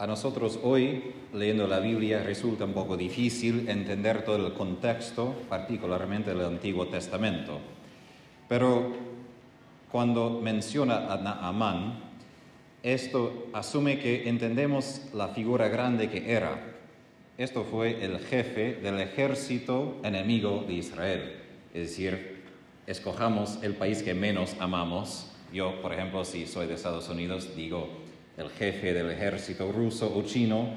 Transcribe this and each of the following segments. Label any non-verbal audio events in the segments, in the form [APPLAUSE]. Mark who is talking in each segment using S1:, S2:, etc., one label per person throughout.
S1: A nosotros hoy, leyendo la Biblia, resulta un poco difícil entender todo el contexto, particularmente del Antiguo Testamento. Pero cuando menciona a Naamán, esto asume que entendemos la figura grande que era. Esto fue el jefe del ejército enemigo de Israel. Es decir, escojamos el país que menos amamos. Yo, por ejemplo, si soy de Estados Unidos, digo, el jefe del ejército ruso o chino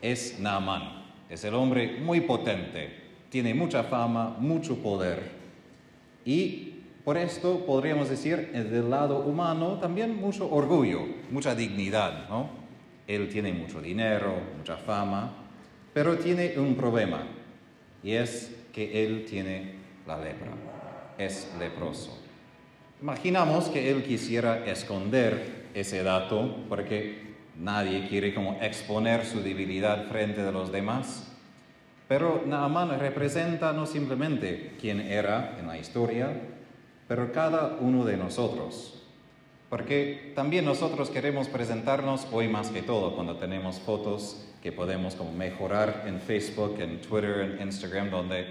S1: es Naaman. Es el hombre muy potente, tiene mucha fama, mucho poder. Y por esto podríamos decir, del lado humano, también mucho orgullo, mucha dignidad. ¿no? Él tiene mucho dinero, mucha fama, pero tiene un problema, y es que él tiene la lepra, es leproso. Imaginamos que él quisiera esconder ese dato porque nadie quiere como exponer su debilidad frente a los demás. Pero Naaman representa no simplemente quién era en la historia, pero cada uno de nosotros. Porque también nosotros queremos presentarnos hoy más que todo cuando tenemos fotos que podemos como mejorar en Facebook, en Twitter, en Instagram, donde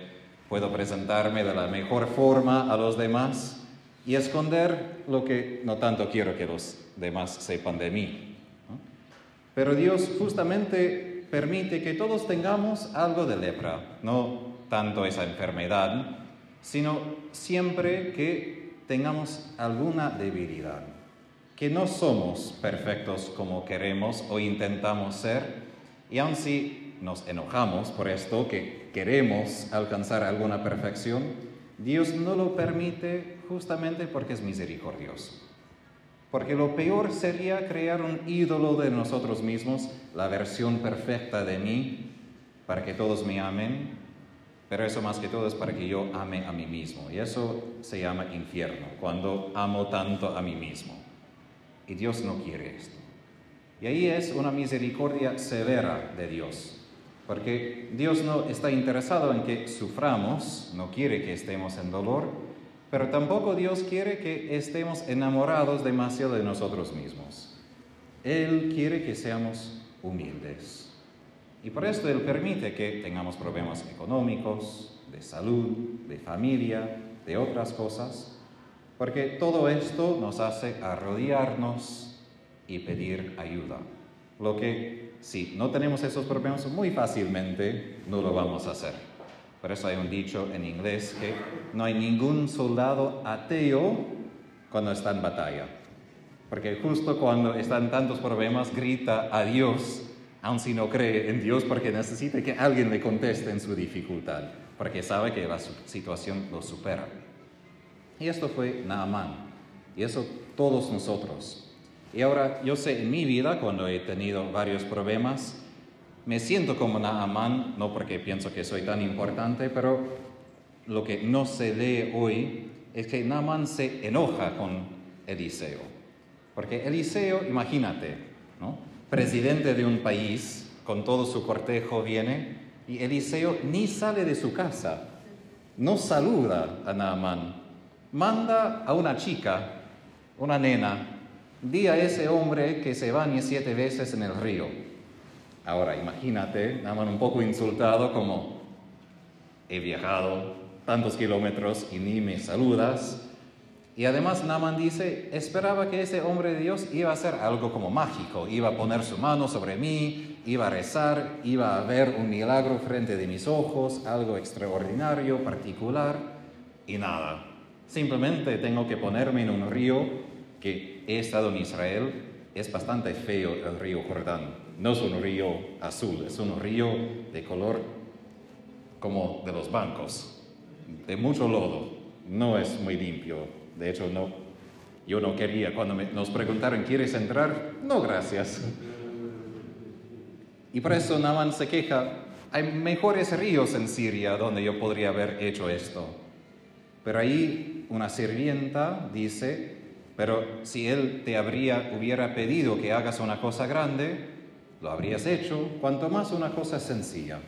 S1: puedo presentarme de la mejor forma a los demás y esconder lo que no tanto quiero que los demás sepan de mí. Pero Dios justamente permite que todos tengamos algo de lepra, no tanto esa enfermedad, sino siempre que tengamos alguna debilidad, que no somos perfectos como queremos o intentamos ser, y aun si nos enojamos por esto, que queremos alcanzar alguna perfección, Dios no lo permite justamente porque es misericordioso. Porque lo peor sería crear un ídolo de nosotros mismos, la versión perfecta de mí, para que todos me amen, pero eso más que todo es para que yo ame a mí mismo. Y eso se llama infierno, cuando amo tanto a mí mismo. Y Dios no quiere esto. Y ahí es una misericordia severa de Dios. Porque Dios no está interesado en que suframos, no quiere que estemos en dolor, pero tampoco Dios quiere que estemos enamorados demasiado de nosotros mismos. Él quiere que seamos humildes. Y por esto Él permite que tengamos problemas económicos, de salud, de familia, de otras cosas, porque todo esto nos hace arrodillarnos y pedir ayuda. Lo que si no tenemos esos problemas muy fácilmente no lo vamos a hacer. Por eso hay un dicho en inglés que no hay ningún soldado ateo cuando está en batalla. Porque justo cuando están tantos problemas grita a Dios aun si no cree en Dios, porque necesita que alguien le conteste en su dificultad, porque sabe que la situación lo supera. Y esto fue Naaman, y eso todos nosotros. Y ahora yo sé en mi vida, cuando he tenido varios problemas, me siento como Naaman, no porque pienso que soy tan importante, pero lo que no se lee hoy es que Naaman se enoja con Eliseo. Porque Eliseo, imagínate, ¿no? presidente de un país, con todo su cortejo viene, y Eliseo ni sale de su casa, no saluda a Naamán, manda a una chica, una nena, di a ese hombre que se bañe siete veces en el río. Ahora, imagínate, Naamán un poco insultado como, he viajado tantos kilómetros y ni me saludas, y además Naaman dice, esperaba que ese hombre de Dios iba a hacer algo como mágico, iba a poner su mano sobre mí, iba a rezar, iba a ver un milagro frente de mis ojos, algo extraordinario, particular, y nada. Simplemente tengo que ponerme en un río que he estado en Israel, es bastante feo el río Jordán. No es un río azul, es un río de color como de los bancos, de mucho lodo, no es muy limpio, de hecho, no, yo no quería. Cuando nos preguntaron, ¿quieres entrar? No, gracias. Y por eso Naman se queja, hay mejores ríos en Siria donde yo podría haber hecho esto. Pero ahí una sirvienta dice, pero si él te habría, hubiera pedido que hagas una cosa grande, lo habrías hecho, cuanto más una cosa sencilla.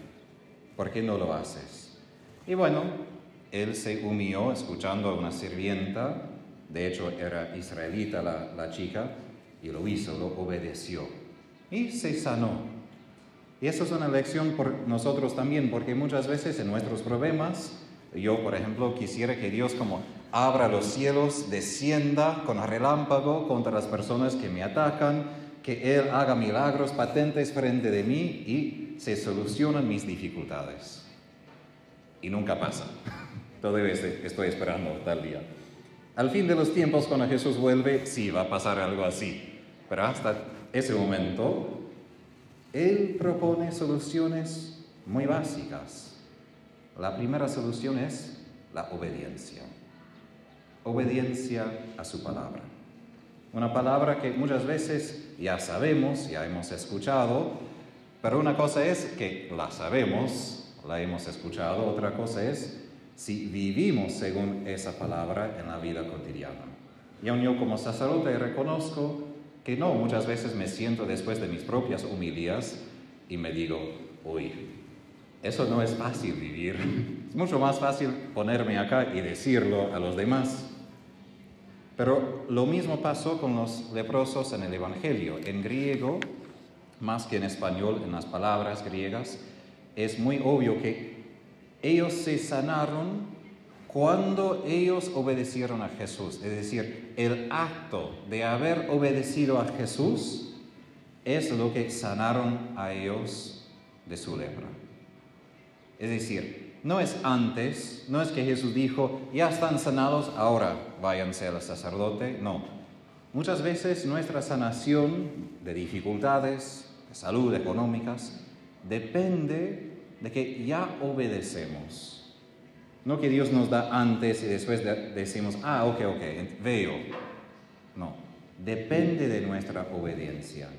S1: ¿Por qué no lo haces? Y bueno, él se humilló escuchando a una sirvienta, de hecho era israelita la, chica, y lo hizo, lo obedeció. y se sanó. Y eso es una lección por nosotros también, porque muchas veces en nuestros problemas, yo por ejemplo quisiera que Dios como abra los cielos, descienda con relámpago contra las personas que me atacan, que Él haga milagros patentes frente de mí y se solucionan mis dificultades. Y nunca pasa. [LAUGHS] Todavía estoy esperando tal día. Al fin de los tiempos, cuando Jesús vuelve, sí va a pasar algo así. Pero hasta ese momento, Él propone soluciones muy básicas. La primera solución es la obediencia. Obediencia a su palabra. Una palabra que muchas veces ya sabemos, ya hemos escuchado, pero una cosa es que la sabemos, la hemos escuchado, otra cosa es si vivimos según esa palabra en la vida cotidiana. Y aún yo como sacerdote reconozco que no, muchas veces me siento después de mis propias humilías y me digo, uy, eso no es fácil vivir. [LAUGHS] Es mucho más fácil ponerme acá y decirlo a los demás. Pero lo mismo pasó con los leprosos en el Evangelio. En griego, más que en español, en las palabras griegas, es muy obvio que ellos se sanaron cuando ellos obedecieron a Jesús. Es decir, el acto de haber obedecido a Jesús es lo que sanaron a ellos de su lepra. Es decir, no es antes, no es que Jesús dijo, ya están sanados, ahora váyanse al sacerdote. No. Muchas veces nuestra sanación de dificultades, de salud económicas, depende de que ya obedecemos. No que Dios nos da antes y después decimos, ah, ok, ok, veo. No, depende de nuestra obediencia.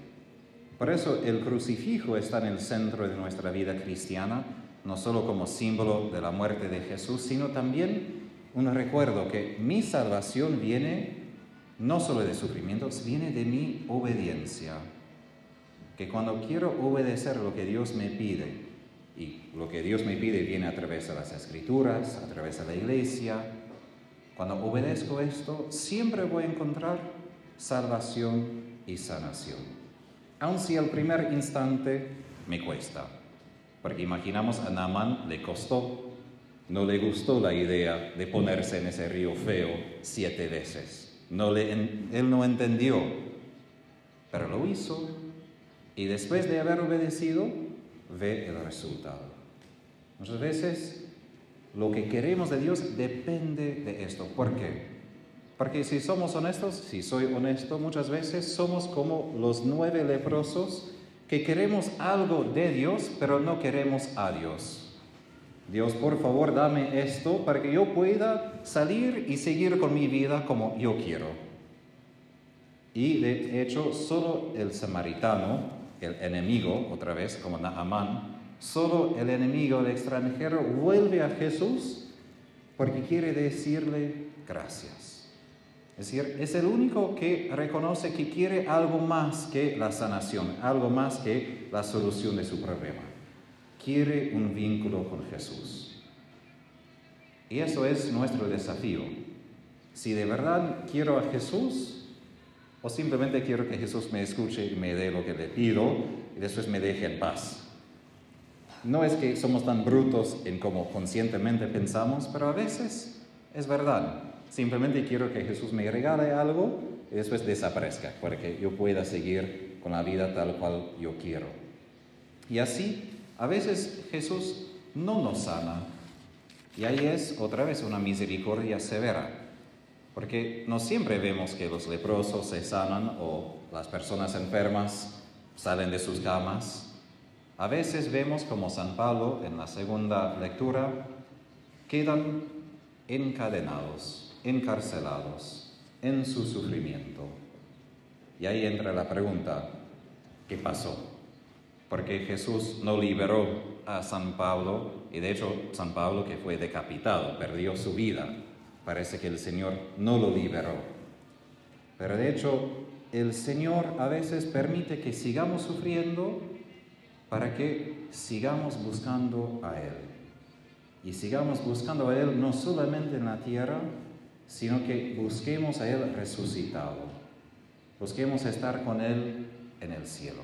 S1: Por eso el crucifijo está en el centro de nuestra vida cristiana, no solo como símbolo de la muerte de Jesús, sino también un recuerdo que mi salvación viene no solo de sufrimientos, viene de mi obediencia. Que cuando quiero obedecer lo que Dios me pide, y lo que Dios me pide viene a través de las escrituras, a través de la iglesia. Cuando obedezco esto, siempre voy a encontrar salvación y sanación. Aun si al primer instante me cuesta. Porque imaginamos a Naaman le costó, no le gustó la idea de ponerse en ese río feo siete veces. No le, él no entendió, pero lo hizo. Y después de haber obedecido, ve el resultado. Muchas veces lo que queremos de Dios depende de esto. ¿Por qué? Porque si somos honestos, si soy honesto, muchas veces somos como los nueve leprosos que queremos algo de Dios, pero no queremos a Dios. Dios, por favor, dame esto para que yo pueda salir y seguir con mi vida como yo quiero. Y de hecho, solo el samaritano el enemigo, otra vez como Naaman, solo el enemigo, el extranjero, vuelve a Jesús porque quiere decirle gracias. Es decir, es el único que reconoce que quiere algo más que la sanación, algo más que la solución de su problema. Quiere un vínculo con Jesús. Y eso es nuestro desafío. Si de verdad quiero a Jesús, o simplemente quiero que Jesús me escuche y me dé lo que le pido y después me deje en paz. No es que somos tan brutos en cómo conscientemente pensamos, pero a veces es verdad. Simplemente quiero que Jesús me regale algo y después desaparezca para que yo pueda seguir con la vida tal cual yo quiero. Y así, a veces Jesús no nos sana. Y ahí es otra vez una misericordia severa. Porque no siempre vemos que los leprosos se sanan o las personas enfermas salen de sus camas. A veces vemos como San Pablo en la segunda lectura quedan encadenados, encarcelados en su sufrimiento. Y ahí entra la pregunta, ¿qué pasó? Porque Jesús no liberó a San Pablo, y de hecho San Pablo que fue decapitado, perdió su vida parece que el Señor no lo liberó. Pero de hecho, el Señor a veces permite que sigamos sufriendo para que sigamos buscando a Él. Y sigamos buscando a Él no solamente en la tierra, sino que busquemos a Él resucitado. Busquemos estar con Él en el cielo.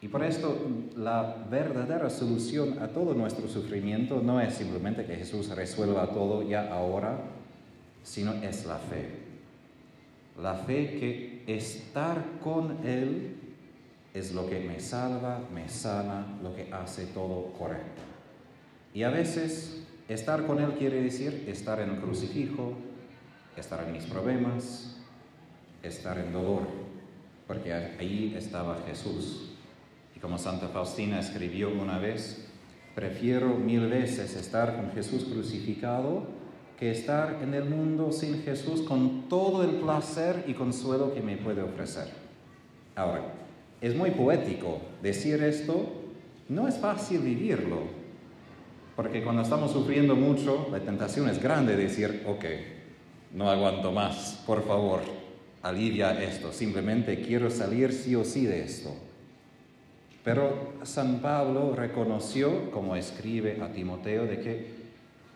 S1: Y por esto la verdadera solución a todo nuestro sufrimiento no es simplemente que Jesús resuelva todo ya ahora, sino es la fe. La fe que estar con Él es lo que me salva, me sana, lo que hace todo correcto. Y a veces estar con Él quiere decir estar en el crucifijo, estar en mis problemas, estar en dolor, porque ahí estaba Jesús. Y como Santa Faustina escribió una vez, prefiero mil veces estar con Jesús crucificado que estar en el mundo sin Jesús con todo el placer y consuelo que me puede ofrecer. Ahora, es muy poético decir esto, no es fácil vivirlo, porque cuando estamos sufriendo mucho, la tentación es grande de decir, ok, no aguanto más, por favor, alivia esto, simplemente quiero salir sí o sí de esto. Pero San Pablo reconoció, como escribe a Timoteo, de que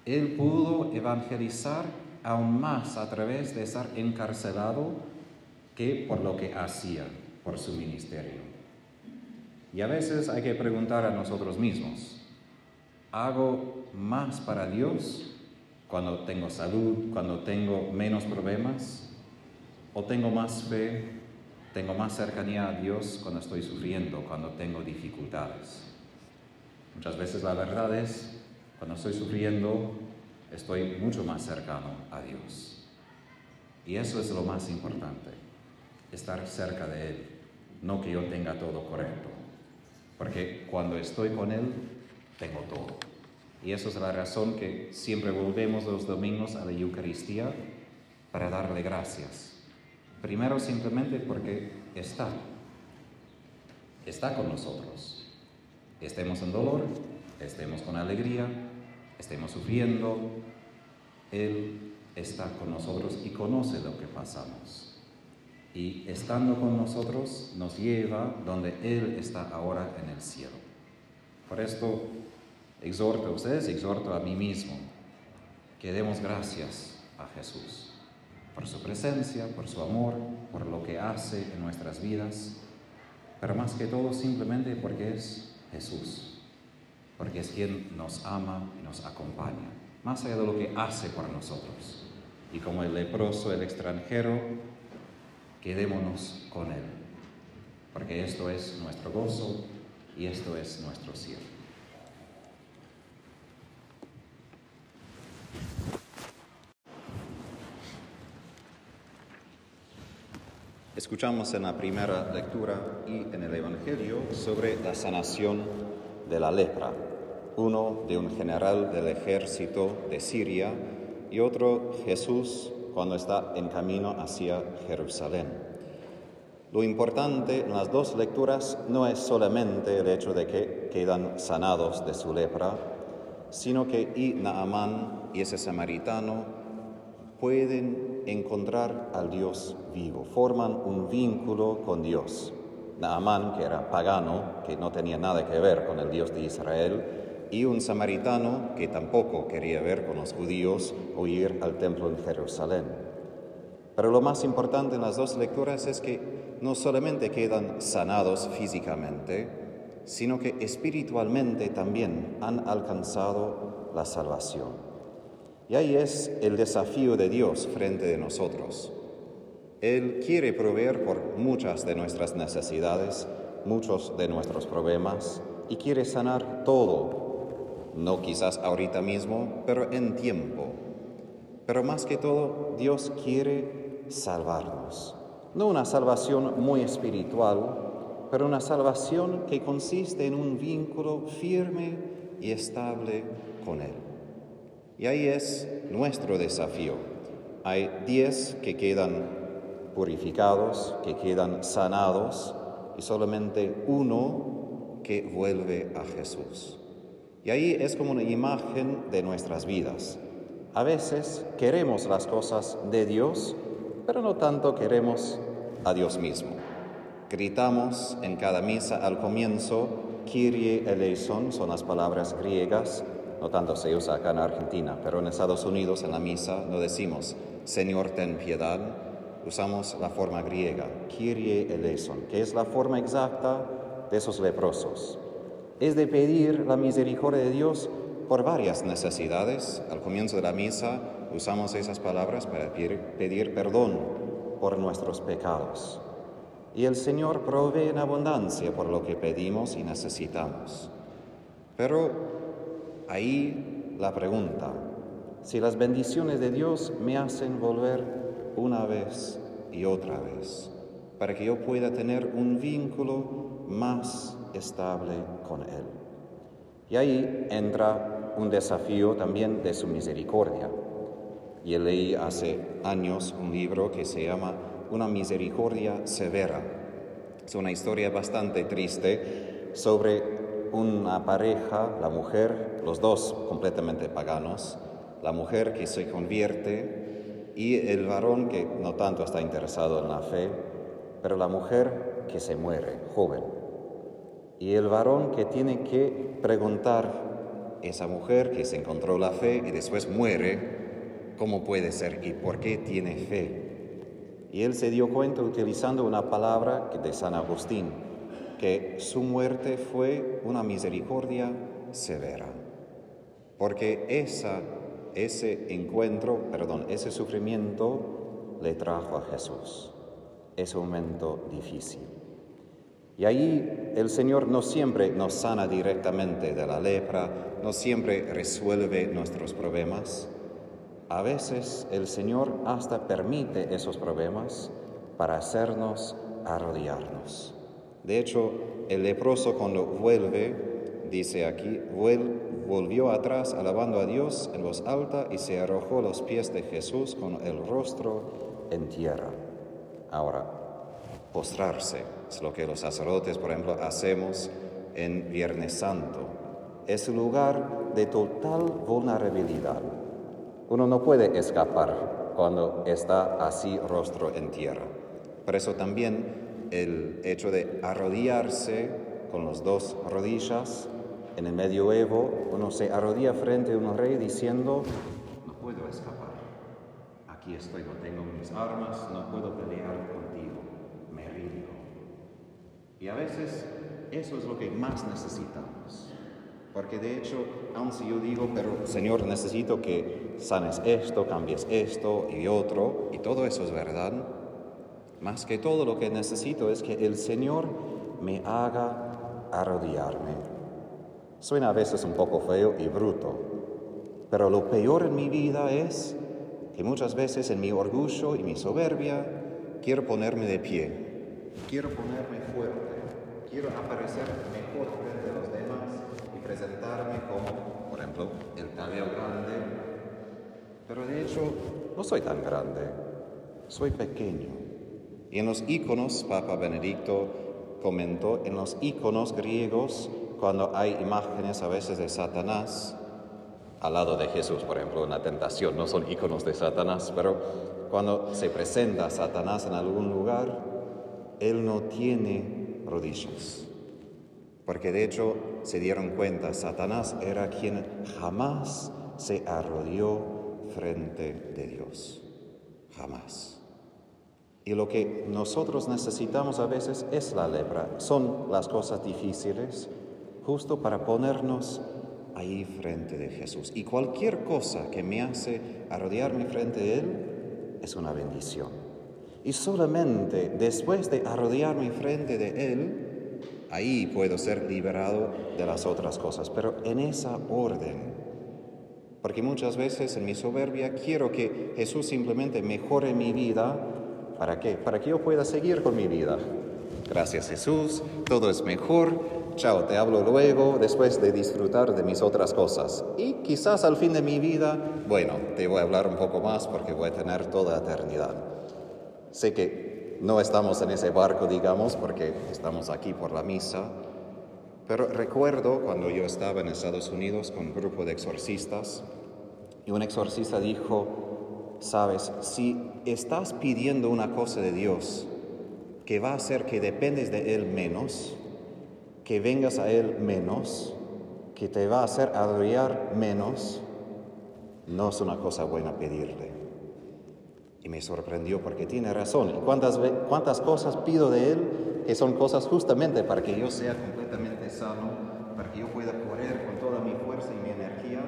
S1: él pudo evangelizar aún más a través de estar encarcelado que por lo que hacía por su ministerio. Y a veces hay que preguntar a nosotros mismos, ¿hago más para Dios cuando tengo salud, cuando tengo menos problemas? ¿O tengo más fe, tengo más cercanía a Dios cuando estoy sufriendo, cuando tengo dificultades? Muchas veces la verdad es, cuando estoy sufriendo, estoy mucho más cercano a Dios. Y eso es lo más importante, estar cerca de Él, no que yo tenga todo correcto. Porque cuando estoy con Él, tengo todo. Y eso es la razón que siempre volvemos los domingos a la Eucaristía para darle gracias. Primero simplemente porque está. Está con nosotros. Estemos en dolor, estemos con alegría, estemos sufriendo, Él está con nosotros y conoce lo que pasamos y estando con nosotros nos lleva donde Él está ahora en el cielo. Por esto exhorto a ustedes, exhorto a mí mismo, que demos gracias a Jesús por su presencia, por su amor, por lo que hace en nuestras vidas, pero más que todo simplemente porque es Jesús, porque es quien nos ama y nos acompaña, más allá de lo que hace por nosotros. Y como el leproso, el extranjero, quedémonos con Él, porque esto es nuestro gozo y esto es nuestro cielo. Escuchamos en la primera lectura y en el Evangelio sobre la sanación de la lepra, uno de un general del ejército de Siria y otro Jesús cuando está en camino hacia Jerusalén. Lo importante en las dos lecturas no es solamente el hecho de que quedan sanados de su lepra, sino que y Naamán y ese samaritano pueden encontrar al Dios vivo, forman un vínculo con Dios. Naamán, que era pagano, que no tenía nada que ver con el Dios de Israel, y un samaritano que tampoco quería ver con los judíos o ir al templo en Jerusalén. Pero lo más importante en las dos lecturas es que no solamente quedan sanados físicamente, sino que espiritualmente también han alcanzado la salvación. Y ahí es el desafío de Dios frente de nosotros. Él quiere proveer por muchas de nuestras necesidades, muchos de nuestros problemas, y quiere sanar todo no quizás ahorita mismo, pero en tiempo. Pero más que todo, Dios quiere salvarnos. No una salvación muy espiritual, pero una salvación que consiste en un vínculo firme y estable con Él. Y ahí es nuestro desafío. Hay diez que quedan purificados, que quedan sanados, y solamente uno que vuelve a Jesús. Y ahí es como una imagen de nuestras vidas. A veces queremos las cosas de Dios, pero no tanto queremos a Dios mismo. Gritamos en cada misa al comienzo, Kyrie eleison, son las palabras griegas, no tanto se usa acá en Argentina, pero en Estados Unidos en la misa no decimos, Señor ten piedad, usamos la forma griega, Kyrie eleison, que es la forma exacta de esos leprosos es de pedir la misericordia de Dios por varias necesidades. Al comienzo de la misa usamos esas palabras para pedir, perdón por nuestros pecados. Y el Señor provee en abundancia por lo que pedimos y necesitamos. Pero ahí la pregunta, si las bendiciones de Dios me hacen volver una vez y otra vez, para que yo pueda tener un vínculo más estable con Él. Y ahí entra un desafío también de su misericordia. Y leí hace años un libro que se llama Una misericordia severa. Es una historia bastante triste sobre una pareja, la mujer, los dos completamente paganos, la mujer que se convierte y el varón que no tanto está interesado en la fe, pero la mujer que se muere, joven. Y el varón que tiene que preguntar, esa mujer que se encontró la fe y después muere, ¿cómo puede ser y por qué tiene fe? Y él se dio cuenta utilizando una palabra de San Agustín, que su muerte fue una misericordia severa, porque esa, ese encuentro, perdón, ese sufrimiento le trajo a Jesús, ese momento difícil. Y ahí el Señor no siempre nos sana directamente de la lepra, no siempre resuelve nuestros problemas. A veces el Señor hasta permite esos problemas para hacernos arrodillarnos. De hecho, el leproso cuando vuelve, dice aquí, volvió atrás alabando a Dios en voz alta y se arrojó a los pies de Jesús con el rostro en tierra. Ahora, postrarse. Es lo que los sacerdotes, por ejemplo, hacemos en Viernes Santo. Es un lugar de total vulnerabilidad. Uno no puede escapar cuando está así rostro en tierra. Por eso también el hecho de arrodillarse con las dos rodillas en el medioevo, uno se arrodilla frente a un rey diciendo, no puedo escapar, aquí estoy, no tengo mis armas, no puedo pelear contigo. Y a veces eso es lo que más necesitamos. Porque de hecho, aun si yo digo, pero Señor, necesito que sanes esto, cambies esto y otro, y todo eso es verdad, más que todo lo que necesito es que el Señor me haga arrodillarme. Suena a veces un poco feo y bruto, pero lo peor en mi vida es que muchas veces en mi orgullo y mi soberbia quiero ponerme de pie, quiero ponerme fuerte quiero aparecer mejor frente a presentarme como, por ejemplo, el taleo grande. Pero de hecho, no soy tan grande, soy pequeño. Y en los iconos, Papa Benedicto comentó, en los iconos griegos, cuando hay imágenes a veces de Satanás, al lado de Jesús, por ejemplo, una tentación, no son iconos de Satanás, pero cuando se presenta Satanás en algún lugar, él no tiene rodillas. Porque de hecho se dieron cuenta, Satanás era quien jamás se arrodilló frente de Dios. Jamás. Y lo que nosotros necesitamos a veces es la lepra. Son las cosas difíciles justo para ponernos ahí frente de Jesús. Y cualquier cosa que me hace arrodillarme frente de Él es una bendición. Y solamente después de arrodillarme frente de Él, ahí puedo ser liberado de las otras cosas, pero en esa orden. Porque muchas veces en mi soberbia quiero que Jesús simplemente mejore mi vida. ¿Para qué? Para que yo pueda seguir con mi vida. Gracias Jesús, todo es mejor. Chao, te hablo luego, después de disfrutar de mis otras cosas. Y quizás al fin de mi vida, bueno, te voy a hablar un poco más porque voy a tener toda eternidad. Sé que no estamos en ese barco, digamos, porque estamos aquí por la misa, pero recuerdo cuando yo estaba en Estados Unidos con un grupo de exorcistas y un exorcista dijo, sabes, si estás pidiendo una cosa de Dios que va a hacer que dependes de Él menos, que vengas a Él menos, que te va a hacer arrodillar menos, no es una cosa buena pedirle. Y me sorprendió porque tiene razón. ¿Y cuántas, cuántas cosas pido de Él que son cosas justamente para que yo sea completamente sano, para que yo pueda correr con toda mi fuerza y mi energía,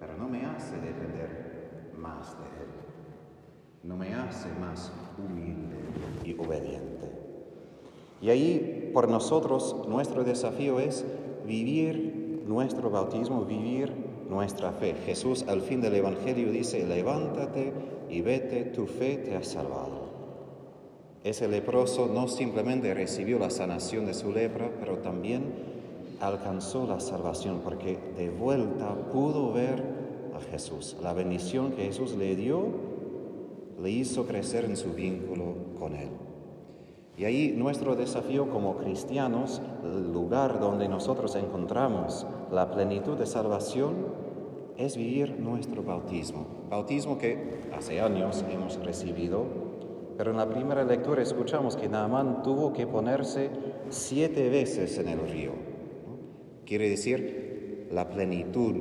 S1: pero no me hace depender más de Él, no me hace más humilde y obediente. Y ahí, por nosotros, nuestro desafío es vivir nuestro bautismo, vivir nuestra fe. Jesús al fin del Evangelio dice, levántate y vete, tu fe te ha salvado. Ese leproso no simplemente recibió la sanación de su lepra, pero también alcanzó la salvación porque de vuelta pudo ver a Jesús. La bendición que Jesús le dio le hizo crecer en su vínculo con Él. Y ahí nuestro desafío como cristianos, el lugar donde nosotros encontramos la plenitud de salvación, es vivir nuestro bautismo. Bautismo que hace años hemos recibido, pero en la primera lectura escuchamos que Naamán tuvo que ponerse siete veces en el río. Quiere decir la plenitud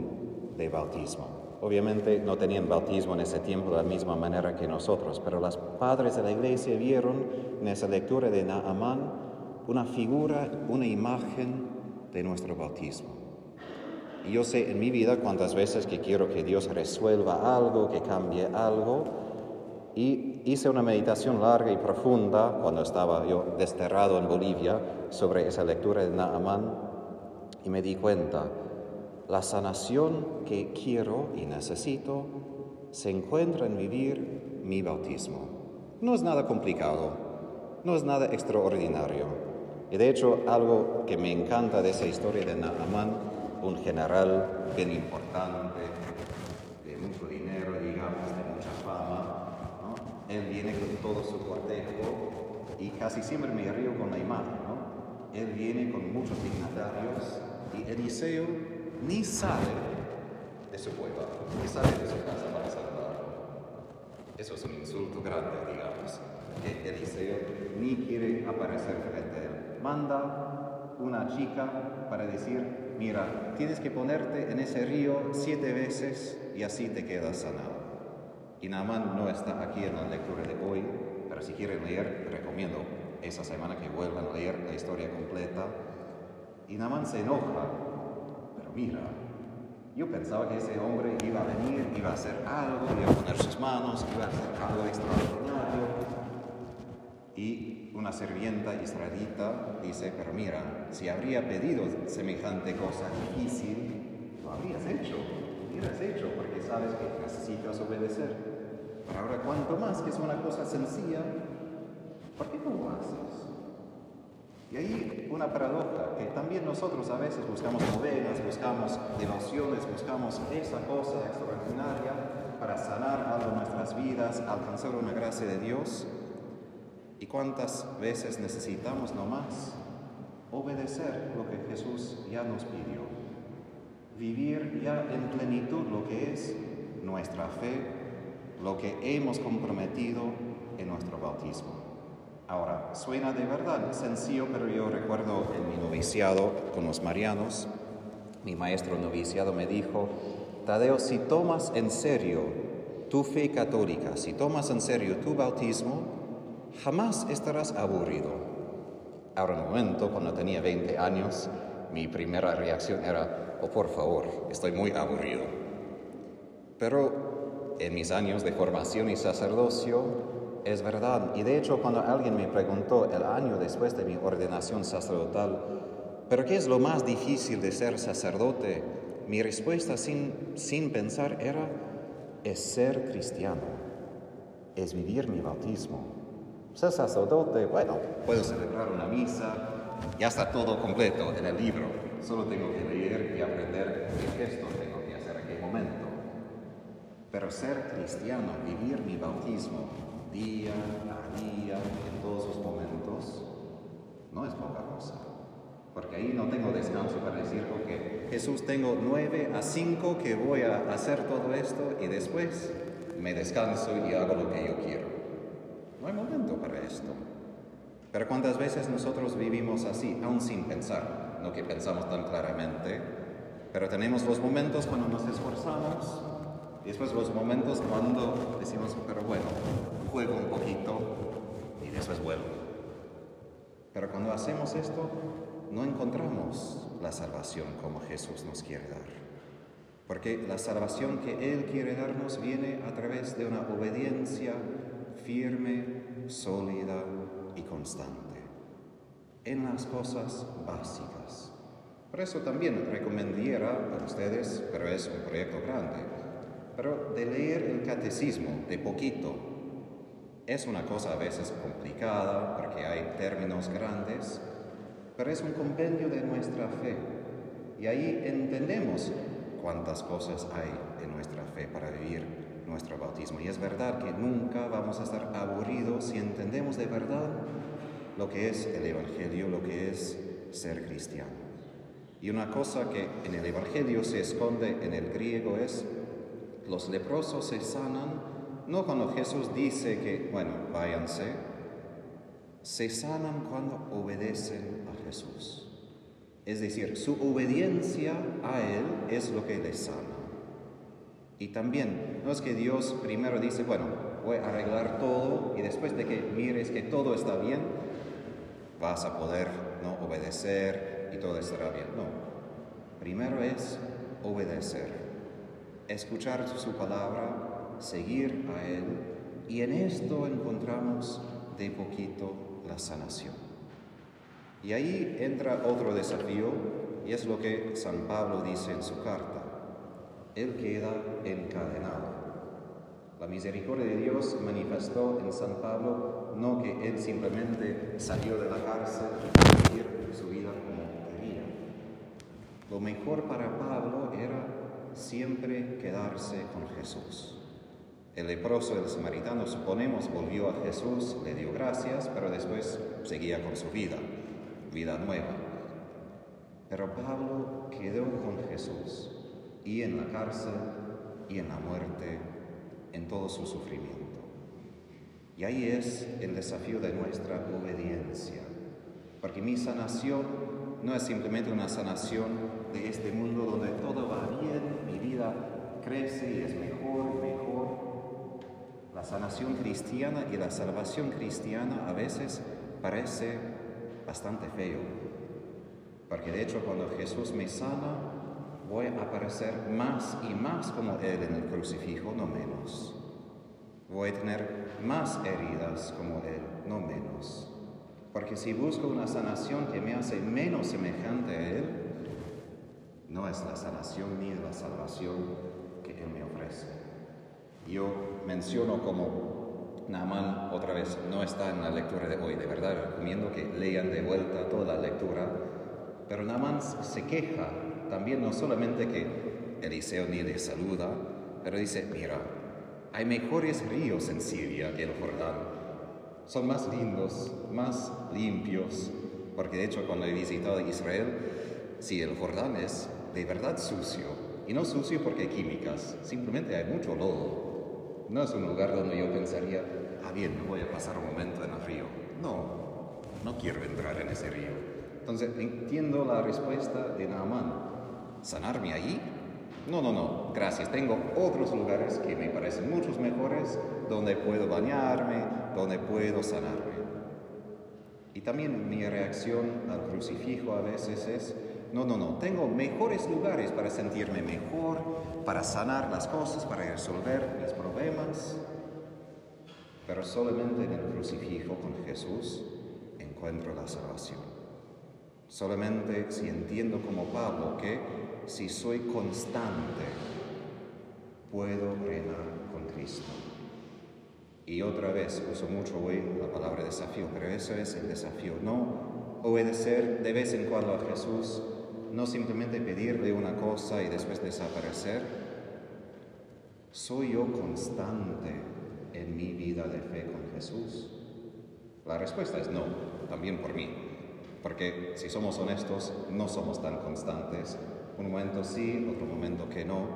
S1: de bautismo. Obviamente no tenían bautismo en ese tiempo de la misma manera que nosotros, pero los padres de la iglesia vieron en esa lectura de Naamán una figura, una imagen de nuestro bautismo. Y yo sé en mi vida cuántas veces que quiero que Dios resuelva algo, que cambie algo. Y hice una meditación larga y profunda cuando estaba yo desterrado en Bolivia sobre esa lectura de Naamán y me di cuenta, la sanación que quiero y necesito se encuentra en vivir mi bautismo. No es nada complicado, no es nada extraordinario. Y de hecho, algo que me encanta de esa historia de Naamán, un general bien importante, de mucho dinero, digamos, de mucha fama, él viene con todo su cortejo y casi siempre me río con la imagen, ¿no? Él viene con muchos dignatarios y Eliseo ni sale de su cueva, ni sale de su casa para saludarlo. Eso es un insulto grande, digamos, que Eliseo ni quiere aparecer frente a él. Manda una chica para decir, mira, tienes que ponerte en ese río siete veces y así te quedas sanado. Y Naaman no está aquí en la lectura de hoy, pero si quieren leer, recomiendo esa semana que vuelvan a leer la historia completa. Y Naaman se enoja mira, yo pensaba que ese hombre iba a venir, iba a hacer algo, iba a poner sus manos, iba a hacer algo extraordinario. Y una sirvienta israelita dice, pero mira, si habría pedido semejante cosa difícil, lo habrías hecho, lo hubieras hecho, porque sabes que necesitas obedecer. Pero ahora, cuanto más que es una cosa sencilla, ¿por qué no lo haces? Y ahí una paradoja, que también nosotros a veces buscamos novelas, buscamos devociones, buscamos esa cosa extraordinaria para sanar algo en nuestras vidas, alcanzar una gracia de Dios. ¿Y cuántas veces necesitamos nomás obedecer lo que Jesús ya nos pidió? Vivir ya en plenitud lo que es nuestra fe, lo que hemos comprometido en nuestro bautismo. Ahora, suena de verdad sencillo, pero yo recuerdo en mi noviciado con los marianos, mi maestro noviciado me dijo, Tadeo, si tomas en serio tu fe católica, si tomas en serio tu bautismo, jamás estarás aburrido. Ahora, un momento, cuando tenía 20 años, mi primera reacción era, oh por favor, estoy muy aburrido. Pero en mis años de formación y sacerdocio, es verdad. Y de hecho, cuando alguien me preguntó el año después de mi ordenación sacerdotal, ¿pero qué es lo más difícil de ser sacerdote? Mi respuesta sin, sin pensar era, es ser cristiano, es vivir mi bautismo. Ser sacerdote, bueno, puedo celebrar una misa, ya está todo completo en el libro, solo tengo que leer y aprender qué gesto tengo que hacer en qué momento. Pero ser cristiano, vivir mi bautismo, día a día, en todos los momentos, no es poca cosa. Porque ahí no tengo descanso para decir, ok, Jesús, tengo nueve a cinco que voy a hacer todo esto y después me descanso y hago lo que yo quiero. No hay momento para esto. Pero cuántas veces nosotros vivimos así, aún sin pensar, no que pensamos tan claramente, pero tenemos los momentos cuando nos esforzamos y después los momentos cuando decimos, pero bueno, juego un poquito y después vuelvo. Pero cuando hacemos esto, no encontramos la salvación como Jesús nos quiere dar. Porque la salvación que Él quiere darnos viene a través de una obediencia firme, sólida y constante en las cosas básicas. Por eso también recomendaría a ustedes, pero es un proyecto grande, pero de leer el catecismo de poquito. Es una cosa a veces complicada porque hay términos grandes, pero es un compendio de nuestra fe. Y ahí entendemos cuántas cosas hay en nuestra fe para vivir nuestro bautismo. Y es verdad que nunca vamos a estar aburridos si entendemos de verdad lo que es el Evangelio, lo que es ser cristiano. Y una cosa que en el Evangelio se esconde en el griego es, los leprosos se sanan, no cuando Jesús dice que, bueno, váyanse, se sanan cuando obedecen a Jesús. Es decir, su obediencia a Él es lo que les sana. Y también, no es que Dios primero dice, bueno, voy a arreglar todo y después de que mires que todo está bien, vas a poder no obedecer y todo estará bien. No. Primero es obedecer, escuchar su palabra, seguir a Él y en esto encontramos de poquito la sanación. Y ahí entra otro desafío y es lo que San Pablo dice en su carta. Él queda encadenado. La misericordia de Dios manifestó en San Pablo no que él simplemente salió de la cárcel y vivir su vida como quería. Lo mejor para Pablo era siempre quedarse con Jesús. El leproso, el samaritano, suponemos, volvió a Jesús, le dio gracias, pero después seguía con su vida, vida nueva. Pero Pablo quedó con Jesús y en la cárcel y en la muerte, en todo su sufrimiento. Y ahí es el desafío de nuestra obediencia, porque mi sanación no es simplemente una sanación de este mundo donde todo va bien, mi vida crece y es mejor y mejor, la sanación cristiana y la salvación cristiana a veces parece bastante feo. Porque de hecho cuando Jesús me sana, voy a aparecer más y más como Él en el crucifijo, no menos. Voy a tener más heridas como Él, no menos. Porque si busco una sanación que me hace menos semejante a Él, no es la sanación ni la salvación que Él me ofrece. Yo menciono como Naaman otra vez no está en la lectura de hoy, de verdad recomiendo que lean de vuelta toda la lectura, pero Naaman se queja también no solamente que Eliseo ni le saluda, pero dice, mira, hay mejores ríos en Siria que el Jordán, son más lindos, más limpios, porque de hecho cuando he visitado Israel, sí, el Jordán es de verdad sucio, y no sucio porque hay químicas, simplemente hay mucho lodo, no es un lugar donde yo pensaría, ah bien, voy a pasar un momento en el río. No, no quiero entrar en ese río. Entonces entiendo la respuesta de Naaman. ¿Sanarme ahí? No, no, no, gracias. Tengo otros lugares que me parecen muchos mejores, donde puedo bañarme, donde puedo sanarme. Y también mi reacción al crucifijo a veces es, no, no, no, tengo mejores lugares para sentirme mejor, para sanar las cosas, para resolver los problemas. Pero solamente en el crucifijo con Jesús encuentro la salvación. Solamente si entiendo como Pablo que si soy constante, puedo reinar con Cristo. Y otra vez uso mucho hoy la palabra desafío, pero eso es el desafío, no obedecer de vez en cuando a Jesús no simplemente pedirle una cosa y después desaparecer. ¿Soy yo constante en mi vida de fe con Jesús? La respuesta es no, también por mí. Porque si somos honestos, no somos tan constantes. Un momento sí, otro momento que no.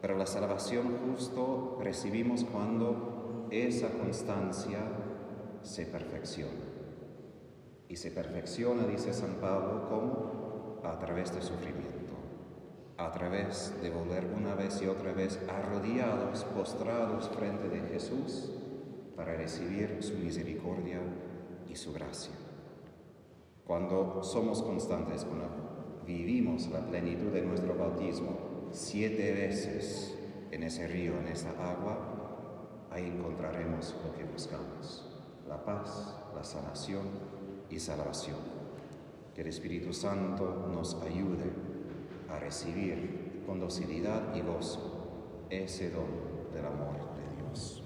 S1: Pero la salvación justo recibimos cuando esa constancia se perfecciona. Y se perfecciona, dice San Pablo, como a través del sufrimiento, a través de volver una vez y otra vez arrodillados, postrados frente de Jesús para recibir su misericordia y su gracia. Cuando somos constantes, cuando vivimos la plenitud de nuestro bautismo siete veces en ese río, en esa agua, ahí encontraremos lo que buscamos, la paz, la sanación y salvación. Que el Espíritu Santo nos ayude a recibir con docilidad y gozo ese don del amor de Dios.